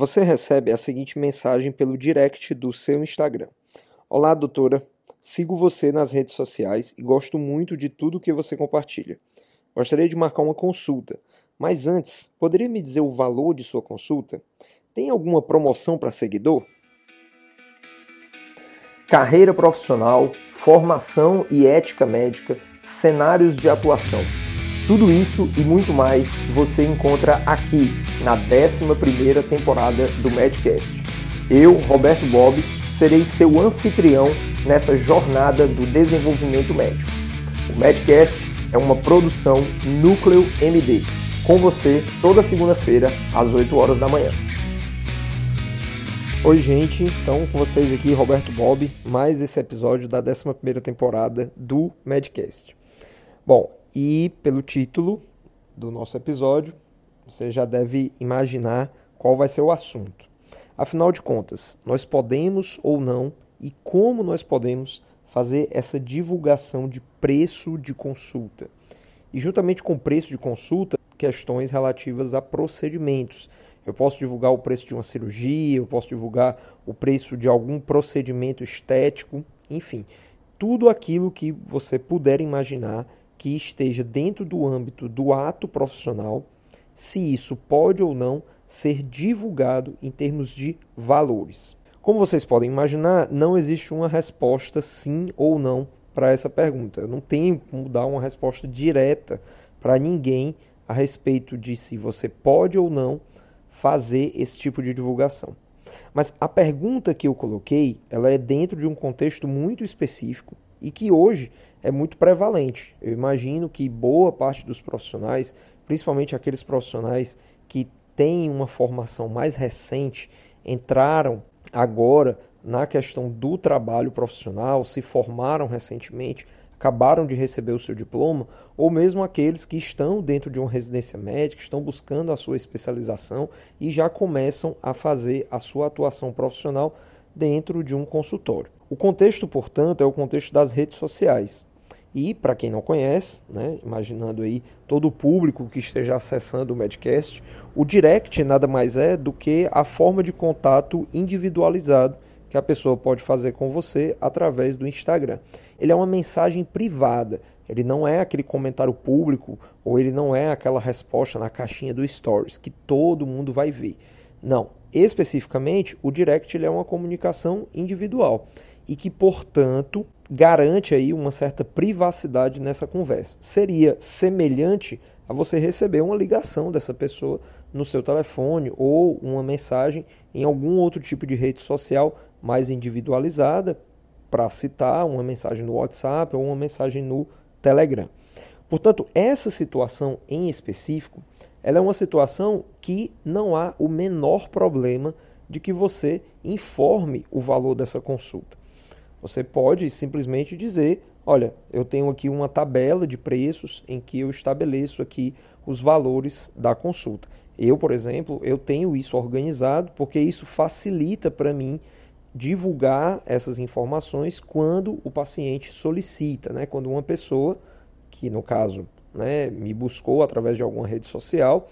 você recebe a seguinte mensagem pelo direct do seu Instagram: Olá, doutora. Sigo você nas redes sociais e gosto muito de tudo que você compartilha. Gostaria de marcar uma consulta, mas antes, poderia me dizer o valor de sua consulta? Tem alguma promoção para seguidor? Carreira profissional, formação e ética médica, cenários de atuação. Tudo isso e muito mais você encontra aqui na 11ª temporada do Medcast. Eu, Roberto Bob, serei seu anfitrião nessa jornada do desenvolvimento médico. O Medcast é uma produção Núcleo MD, com você toda segunda-feira às 8 horas da manhã. Oi, gente, então com vocês aqui, Roberto Bob, mais esse episódio da 11ª temporada do Medcast. Bom, e pelo título do nosso episódio, você já deve imaginar qual vai ser o assunto. Afinal de contas, nós podemos ou não e como nós podemos fazer essa divulgação de preço de consulta. E juntamente com o preço de consulta, questões relativas a procedimentos. Eu posso divulgar o preço de uma cirurgia, eu posso divulgar o preço de algum procedimento estético, enfim, tudo aquilo que você puder imaginar que esteja dentro do âmbito do ato profissional, se isso pode ou não ser divulgado em termos de valores. Como vocês podem imaginar, não existe uma resposta sim ou não para essa pergunta. Eu não tenho como dar uma resposta direta para ninguém a respeito de se você pode ou não fazer esse tipo de divulgação. Mas a pergunta que eu coloquei, ela é dentro de um contexto muito específico e que hoje é muito prevalente. Eu imagino que boa parte dos profissionais, principalmente aqueles profissionais que têm uma formação mais recente, entraram agora na questão do trabalho profissional, se formaram recentemente, acabaram de receber o seu diploma, ou mesmo aqueles que estão dentro de uma residência médica, estão buscando a sua especialização e já começam a fazer a sua atuação profissional dentro de um consultório. O contexto, portanto, é o contexto das redes sociais. E, para quem não conhece, né, imaginando aí todo o público que esteja acessando o Medcast, o direct nada mais é do que a forma de contato individualizado que a pessoa pode fazer com você através do Instagram. Ele é uma mensagem privada, ele não é aquele comentário público ou ele não é aquela resposta na caixinha do Stories que todo mundo vai ver. Não, especificamente o direct é uma comunicação individual e que, portanto, garante aí uma certa privacidade nessa conversa. Seria semelhante a você receber uma ligação dessa pessoa no seu telefone ou uma mensagem em algum outro tipo de rede social mais individualizada, para citar uma mensagem no WhatsApp ou uma mensagem no Telegram. Portanto, essa situação em específico, ela é uma situação que não há o menor problema de que você informe o valor dessa consulta. Você pode simplesmente dizer: olha, eu tenho aqui uma tabela de preços em que eu estabeleço aqui os valores da consulta. Eu, por exemplo, eu tenho isso organizado porque isso facilita para mim divulgar essas informações quando o paciente solicita, né? Quando uma pessoa, que no caso, né, me buscou através de alguma rede social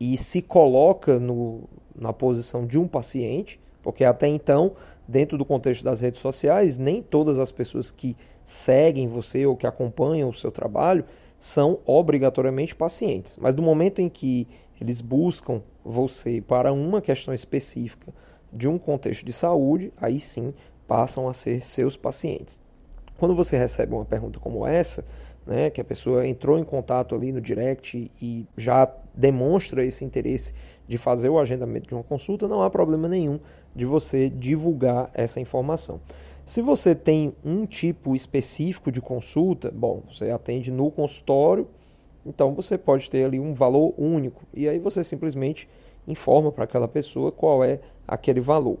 e se coloca no, na posição de um paciente, porque até então dentro do contexto das redes sociais, nem todas as pessoas que seguem você ou que acompanham o seu trabalho são obrigatoriamente pacientes. Mas no momento em que eles buscam você para uma questão específica de um contexto de saúde, aí sim passam a ser seus pacientes. Quando você recebe uma pergunta como essa, né, que a pessoa entrou em contato ali no direct e já demonstra esse interesse de fazer o agendamento de uma consulta, não há problema nenhum de você divulgar essa informação. Se você tem um tipo específico de consulta, bom, você atende no consultório, então você pode ter ali um valor único e aí você simplesmente informa para aquela pessoa qual é aquele valor.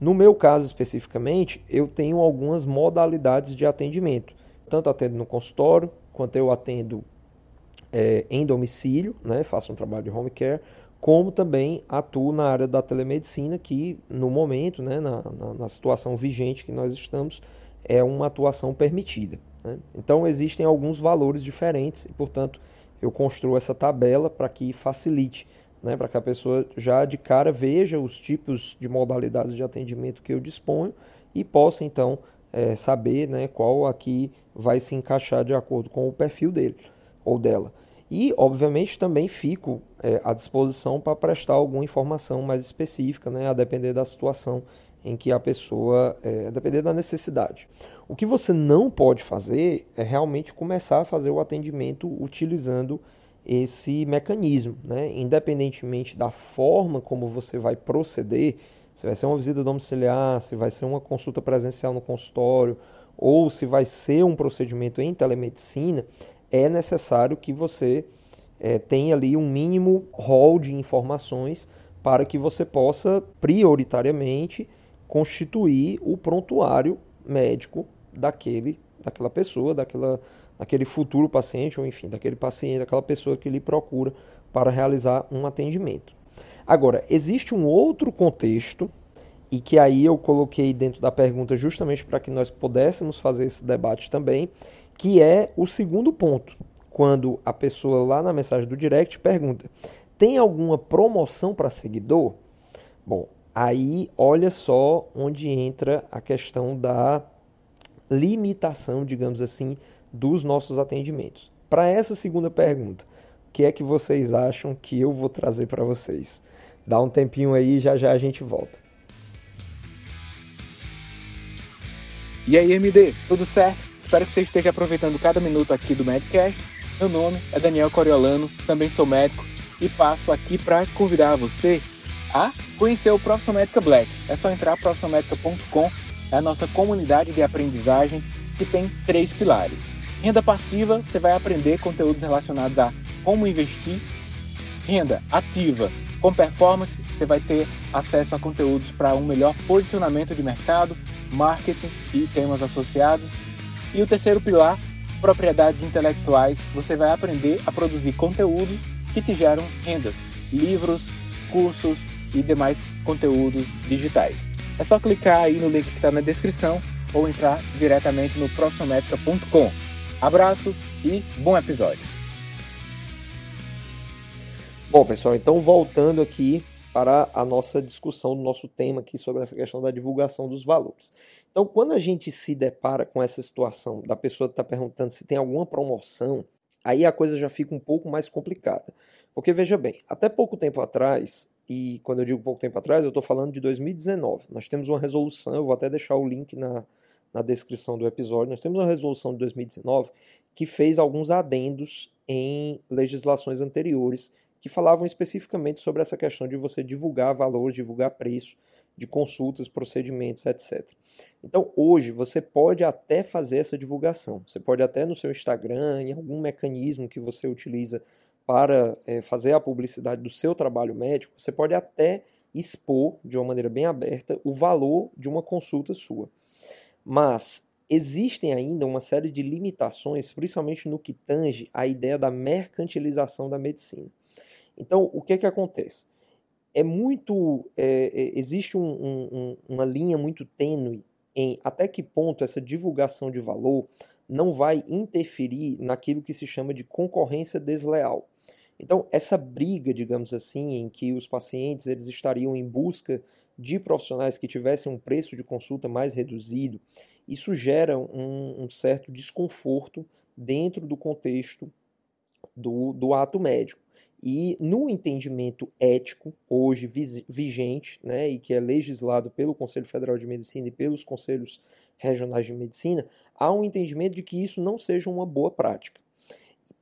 No meu caso especificamente, eu tenho algumas modalidades de atendimento. Tanto atendo no consultório, quanto eu atendo é, em domicílio, né, faço um trabalho de home care, como também atuo na área da telemedicina, que no momento, né, na, na, na situação vigente que nós estamos, é uma atuação permitida. Né? Então existem alguns valores diferentes e, portanto, eu construo essa tabela para que facilite né, para que a pessoa já de cara veja os tipos de modalidades de atendimento que eu disponho e possa então é, saber né, qual aqui vai se encaixar de acordo com o perfil dele ou dela. E, obviamente, também fico é, à disposição para prestar alguma informação mais específica, né, a depender da situação em que a pessoa, é, a depender da necessidade. O que você não pode fazer é realmente começar a fazer o atendimento utilizando esse mecanismo, né? independentemente da forma como você vai proceder, se vai ser uma visita domiciliar, se vai ser uma consulta presencial no consultório, ou se vai ser um procedimento em telemedicina, é necessário que você é, tenha ali um mínimo rol de informações para que você possa prioritariamente constituir o prontuário médico daquele, daquela pessoa, daquela, daquele futuro paciente, ou enfim, daquele paciente, daquela pessoa que lhe procura para realizar um atendimento. Agora, existe um outro contexto, e que aí eu coloquei dentro da pergunta justamente para que nós pudéssemos fazer esse debate também, que é o segundo ponto. Quando a pessoa lá na mensagem do direct pergunta: tem alguma promoção para seguidor? Bom, aí olha só onde entra a questão da limitação, digamos assim, dos nossos atendimentos. Para essa segunda pergunta, o que é que vocês acham que eu vou trazer para vocês? Dá um tempinho aí, já já a gente volta. E aí, MD, tudo certo? Espero que você esteja aproveitando cada minuto aqui do Medcast. Meu nome é Daniel Coriolano, também sou médico e passo aqui para convidar você a conhecer o Profissão Médica Black. É só entrar profissionalmedica.com é a nossa comunidade de aprendizagem que tem três pilares. Renda passiva, você vai aprender conteúdos relacionados a como investir. Renda ativa, com performance, você vai ter acesso a conteúdos para um melhor posicionamento de mercado, marketing e temas associados. E o terceiro pilar, propriedades intelectuais, você vai aprender a produzir conteúdos que te geram rendas, livros, cursos e demais conteúdos digitais. É só clicar aí no link que está na descrição ou entrar diretamente no profissionalmetrica.com. Abraço e bom episódio. Bom, pessoal, então voltando aqui para a nossa discussão do nosso tema aqui sobre essa questão da divulgação dos valores. Então, quando a gente se depara com essa situação da pessoa estar tá perguntando se tem alguma promoção, aí a coisa já fica um pouco mais complicada. Porque veja bem, até pouco tempo atrás, e quando eu digo pouco tempo atrás, eu estou falando de 2019. Nós temos uma resolução, eu vou até deixar o link na, na descrição do episódio. Nós temos uma resolução de 2019 que fez alguns adendos em legislações anteriores que falavam especificamente sobre essa questão de você divulgar valor, divulgar preço de consultas, procedimentos, etc. Então, hoje você pode até fazer essa divulgação. Você pode até no seu Instagram, em algum mecanismo que você utiliza para é, fazer a publicidade do seu trabalho médico, você pode até expor de uma maneira bem aberta o valor de uma consulta sua. Mas existem ainda uma série de limitações, principalmente no que tange a ideia da mercantilização da medicina. Então, o que é que acontece? É muito. É, existe um, um, uma linha muito tênue em até que ponto essa divulgação de valor não vai interferir naquilo que se chama de concorrência desleal. Então, essa briga, digamos assim, em que os pacientes eles estariam em busca de profissionais que tivessem um preço de consulta mais reduzido, isso gera um, um certo desconforto dentro do contexto do, do ato médico. E no entendimento ético, hoje vigente, né, e que é legislado pelo Conselho Federal de Medicina e pelos conselhos regionais de medicina, há um entendimento de que isso não seja uma boa prática.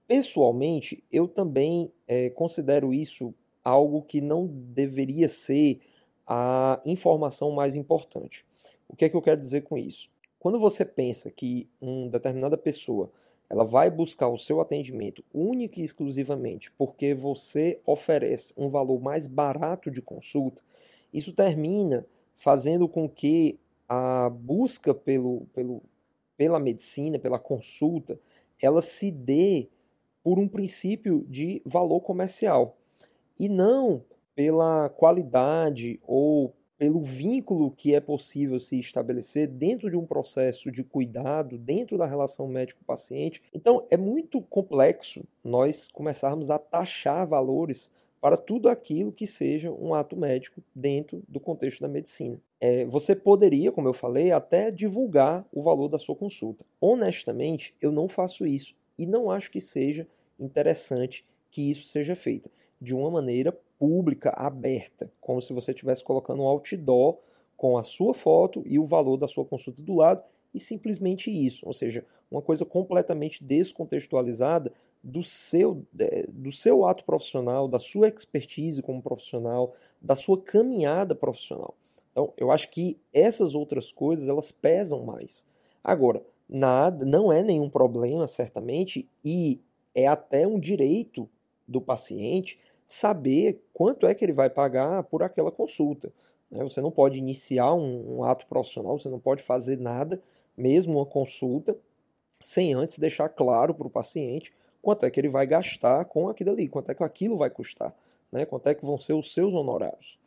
Pessoalmente, eu também é, considero isso algo que não deveria ser a informação mais importante. O que é que eu quero dizer com isso? Quando você pensa que uma determinada pessoa ela vai buscar o seu atendimento único e exclusivamente porque você oferece um valor mais barato de consulta, isso termina fazendo com que a busca pelo, pelo, pela medicina, pela consulta, ela se dê por um princípio de valor comercial e não pela qualidade ou pelo vínculo que é possível se estabelecer dentro de um processo de cuidado, dentro da relação médico-paciente. Então, é muito complexo nós começarmos a taxar valores para tudo aquilo que seja um ato médico dentro do contexto da medicina. É, você poderia, como eu falei, até divulgar o valor da sua consulta. Honestamente, eu não faço isso e não acho que seja interessante que isso seja feito de uma maneira pública, aberta, como se você estivesse colocando um outdoor com a sua foto e o valor da sua consulta do lado e simplesmente isso, ou seja, uma coisa completamente descontextualizada do seu, do seu ato profissional, da sua expertise como profissional, da sua caminhada profissional. Então, eu acho que essas outras coisas elas pesam mais. Agora, nada, não é nenhum problema, certamente, e é até um direito do paciente saber quanto é que ele vai pagar por aquela consulta. Né? Você não pode iniciar um, um ato profissional, você não pode fazer nada, mesmo uma consulta, sem antes deixar claro para o paciente quanto é que ele vai gastar com aquilo ali, quanto é que aquilo vai custar, né? quanto é que vão ser os seus honorários.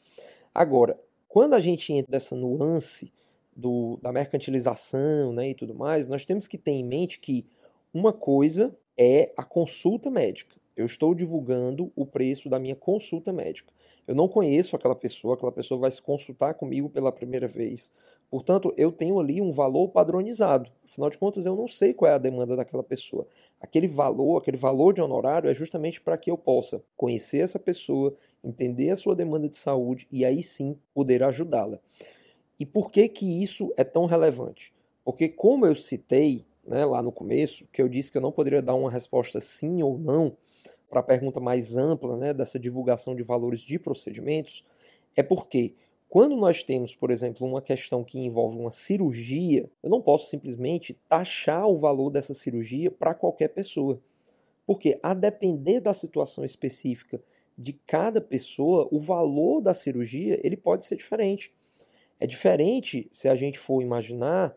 Agora, quando a gente entra nessa nuance do, da mercantilização né, e tudo mais, nós temos que ter em mente que uma coisa é a consulta médica. Eu estou divulgando o preço da minha consulta médica. Eu não conheço aquela pessoa, aquela pessoa vai se consultar comigo pela primeira vez. Portanto, eu tenho ali um valor padronizado. Afinal de contas, eu não sei qual é a demanda daquela pessoa. Aquele valor, aquele valor de honorário é justamente para que eu possa conhecer essa pessoa, entender a sua demanda de saúde e aí sim poder ajudá-la. E por que que isso é tão relevante? Porque como eu citei né, lá no começo, que eu disse que eu não poderia dar uma resposta sim ou não para a pergunta mais ampla né, dessa divulgação de valores de procedimentos, é porque quando nós temos, por exemplo, uma questão que envolve uma cirurgia, eu não posso simplesmente taxar o valor dessa cirurgia para qualquer pessoa. Porque, a depender da situação específica de cada pessoa, o valor da cirurgia ele pode ser diferente. É diferente se a gente for imaginar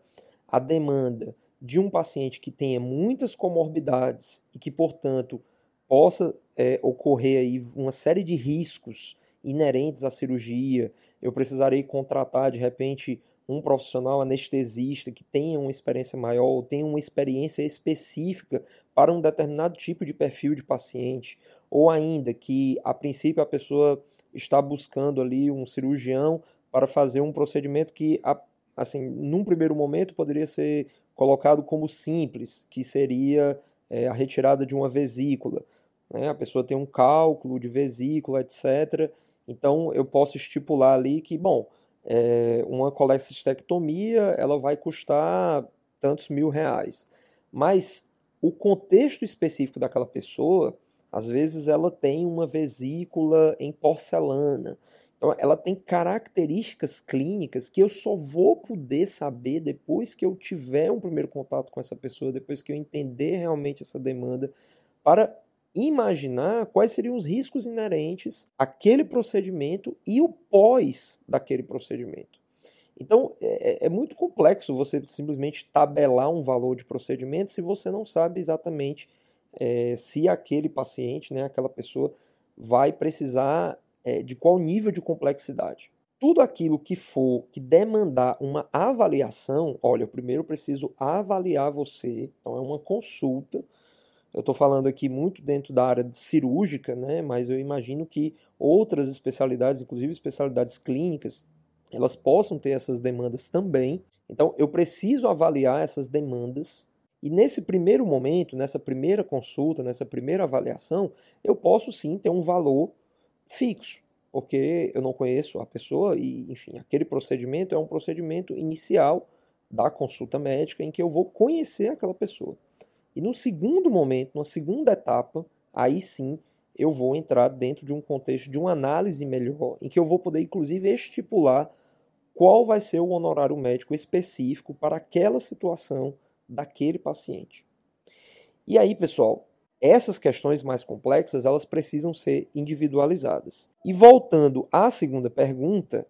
a demanda de um paciente que tenha muitas comorbidades e que, portanto, possa é, ocorrer aí uma série de riscos inerentes à cirurgia. Eu precisarei contratar, de repente, um profissional anestesista que tenha uma experiência maior ou tenha uma experiência específica para um determinado tipo de perfil de paciente, ou ainda que a princípio a pessoa está buscando ali um cirurgião para fazer um procedimento que assim, num primeiro momento poderia ser colocado como simples, que seria é, a retirada de uma vesícula. Né? A pessoa tem um cálculo de vesícula, etc. Então eu posso estipular ali que, bom, é, uma colexistectomia ela vai custar tantos mil reais. Mas o contexto específico daquela pessoa, às vezes ela tem uma vesícula em porcelana. Então, ela tem características clínicas que eu só vou poder saber depois que eu tiver um primeiro contato com essa pessoa, depois que eu entender realmente essa demanda, para imaginar quais seriam os riscos inerentes àquele procedimento e o pós daquele procedimento. Então, é, é, é, muito complexo você simplesmente tabelar um valor de procedimento se você não sabe exatamente é, se aquele paciente, né, aquela pessoa, vai precisar é, de qual nível de complexidade. Tudo aquilo que for que demandar uma avaliação, olha, eu primeiro preciso avaliar você, então é uma consulta eu estou falando aqui muito dentro da área cirúrgica, né? mas eu imagino que outras especialidades, inclusive especialidades clínicas, elas possam ter essas demandas também. Então, eu preciso avaliar essas demandas e nesse primeiro momento, nessa primeira consulta, nessa primeira avaliação, eu posso sim ter um valor fixo, porque eu não conheço a pessoa e, enfim, aquele procedimento é um procedimento inicial da consulta médica em que eu vou conhecer aquela pessoa. E no segundo momento, numa segunda etapa, aí sim eu vou entrar dentro de um contexto de uma análise melhor, em que eu vou poder inclusive estipular qual vai ser o honorário médico específico para aquela situação daquele paciente. E aí, pessoal, essas questões mais complexas, elas precisam ser individualizadas. E voltando à segunda pergunta,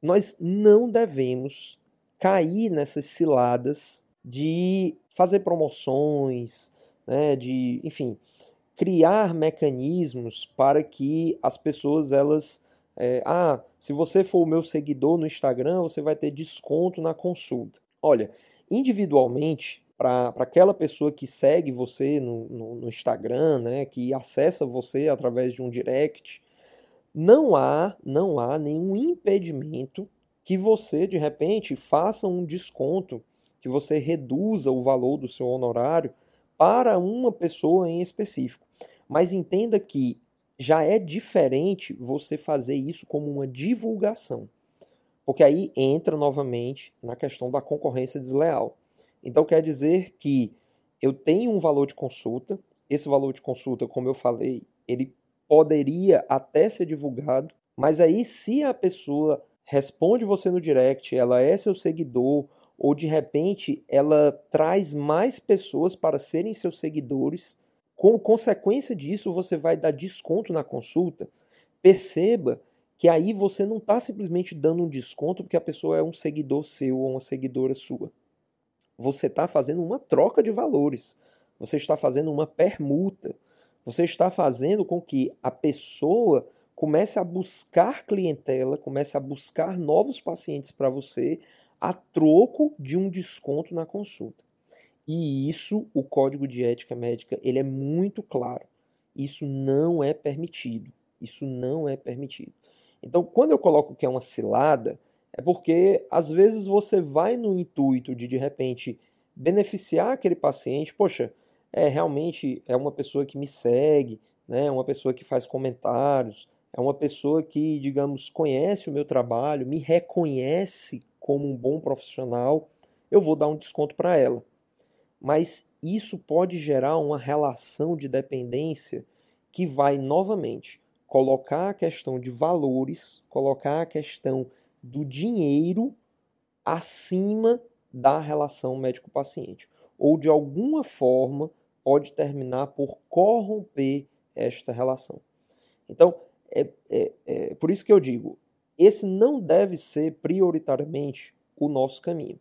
nós não devemos cair nessas ciladas de fazer promoções, né, de, enfim, criar mecanismos para que as pessoas elas é, ah, se você for o meu seguidor no Instagram, você vai ter desconto na consulta. Olha, individualmente, para aquela pessoa que segue você no, no, no, Instagram, né, que acessa você através de um direct, não há, não há nenhum impedimento que você de repente faça um desconto, que você reduza o valor do seu honorário para uma pessoa em específico. Mas entenda que já é diferente você fazer isso como uma divulgação. Porque aí entra novamente na questão da concorrência desleal. Então quer dizer que eu tenho um valor de consulta, esse valor de consulta, como eu falei, ele poderia até ser divulgado, mas aí se a pessoa responde você no direct, ela é seu seguidor, ou de repente ela traz mais pessoas para serem seus seguidores, como consequência disso você vai dar desconto na consulta, perceba que aí você não está simplesmente dando um desconto porque a pessoa é um seguidor seu ou uma seguidora sua. Você está fazendo uma troca de valores. Você está fazendo uma permuta. Você está fazendo com que a pessoa comece a buscar clientela, comece a buscar novos pacientes para você a troco de um desconto na consulta. E isso, o Código de Ética Médica, ele é muito claro. Isso não é permitido. Isso não é permitido. Então, quando eu coloco que é uma cilada, é porque às vezes você vai no intuito de de repente beneficiar aquele paciente, poxa, é realmente é uma pessoa que me segue, né, uma pessoa que faz comentários, é uma pessoa que, digamos, conhece o meu trabalho, me reconhece como um bom profissional, eu vou dar um desconto para ela. Mas isso pode gerar uma relação de dependência que vai novamente colocar a questão de valores, colocar a questão do dinheiro acima da relação médico-paciente. Ou de alguma forma pode terminar por corromper esta relação. Então, é, é, é por isso que eu digo, esse não deve ser prioritariamente o nosso caminho.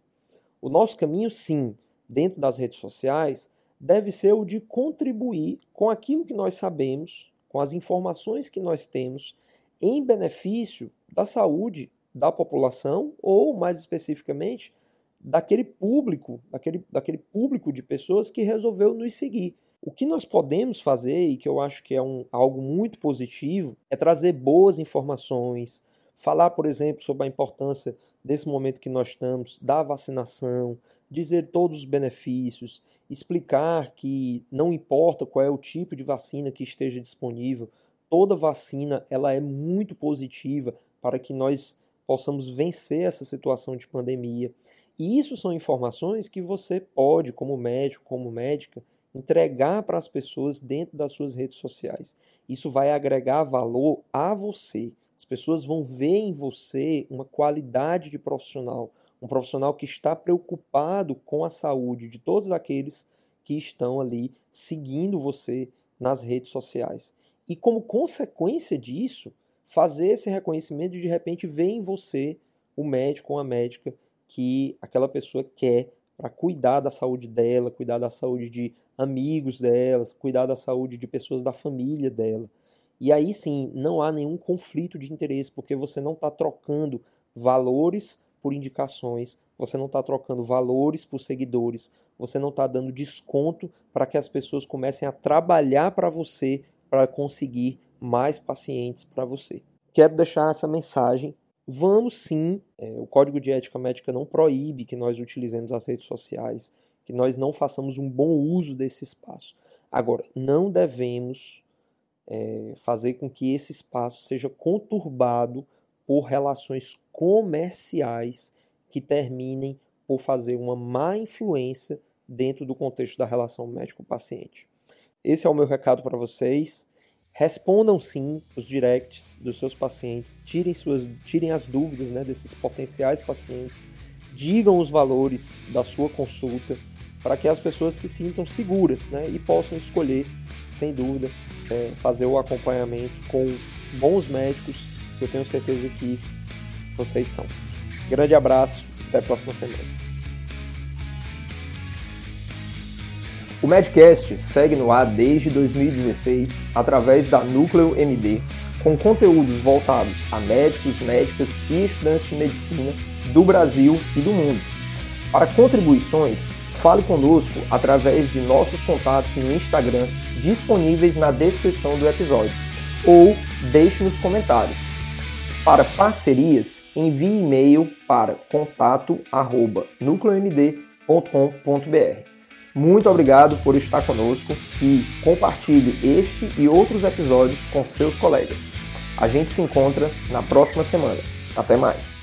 O nosso caminho, sim, dentro das redes sociais, deve ser o de contribuir com aquilo que nós sabemos, com as informações que nós temos, em benefício da saúde da população ou, mais especificamente, daquele público, daquele, daquele público de pessoas que resolveu nos seguir. O que nós podemos fazer, e que eu acho que é um, algo muito positivo, é trazer boas informações, falar, por exemplo, sobre a importância desse momento que nós estamos, da vacinação, dizer todos os benefícios, explicar que não importa qual é o tipo de vacina que esteja disponível, toda vacina ela é muito positiva para que nós possamos vencer essa situação de pandemia. E isso são informações que você pode, como médico, como médica, entregar para as pessoas dentro das suas redes sociais. Isso vai agregar valor a você. As pessoas vão ver em você uma qualidade de profissional, um profissional que está preocupado com a saúde de todos aqueles que estão ali seguindo você nas redes sociais. E como consequência disso, fazer esse reconhecimento de de repente ver em você o médico ou a médica que aquela pessoa quer para cuidar da saúde dela, cuidar da saúde de amigos delas, cuidar da saúde de pessoas da família dela. E aí sim, não há nenhum conflito de interesse, porque você não está trocando valores por indicações, você não está trocando valores por seguidores, você não está dando desconto para que as pessoas comecem a trabalhar para você para conseguir mais pacientes para você. Quero deixar essa mensagem Vamos sim, é, o Código de Ética Médica não proíbe que nós utilizemos as redes sociais, que nós não façamos um bom uso desse espaço. Agora, não devemos é, fazer com que esse espaço seja conturbado por relações comerciais que terminem por fazer uma má influência dentro do contexto da relação médico-paciente. Esse é o meu recado para vocês. Respondam sim os directs dos seus pacientes, tirem, suas, tirem as dúvidas né, desses potenciais pacientes, digam os valores da sua consulta para que as pessoas se sintam seguras né, e possam escolher, sem dúvida, é, fazer o acompanhamento com bons médicos, que eu tenho certeza que vocês são. Grande abraço, até a próxima semana. O Medcast segue no ar desde 2016 através da Núcleo MD, com conteúdos voltados a médicos, médicas e estudantes de medicina do Brasil e do mundo. Para contribuições, fale conosco através de nossos contatos no Instagram disponíveis na descrição do episódio. ou deixe nos comentários. Para parcerias, envie e-mail para contato@nucleomd.com.br. Muito obrigado por estar conosco e compartilhe este e outros episódios com seus colegas. A gente se encontra na próxima semana. Até mais!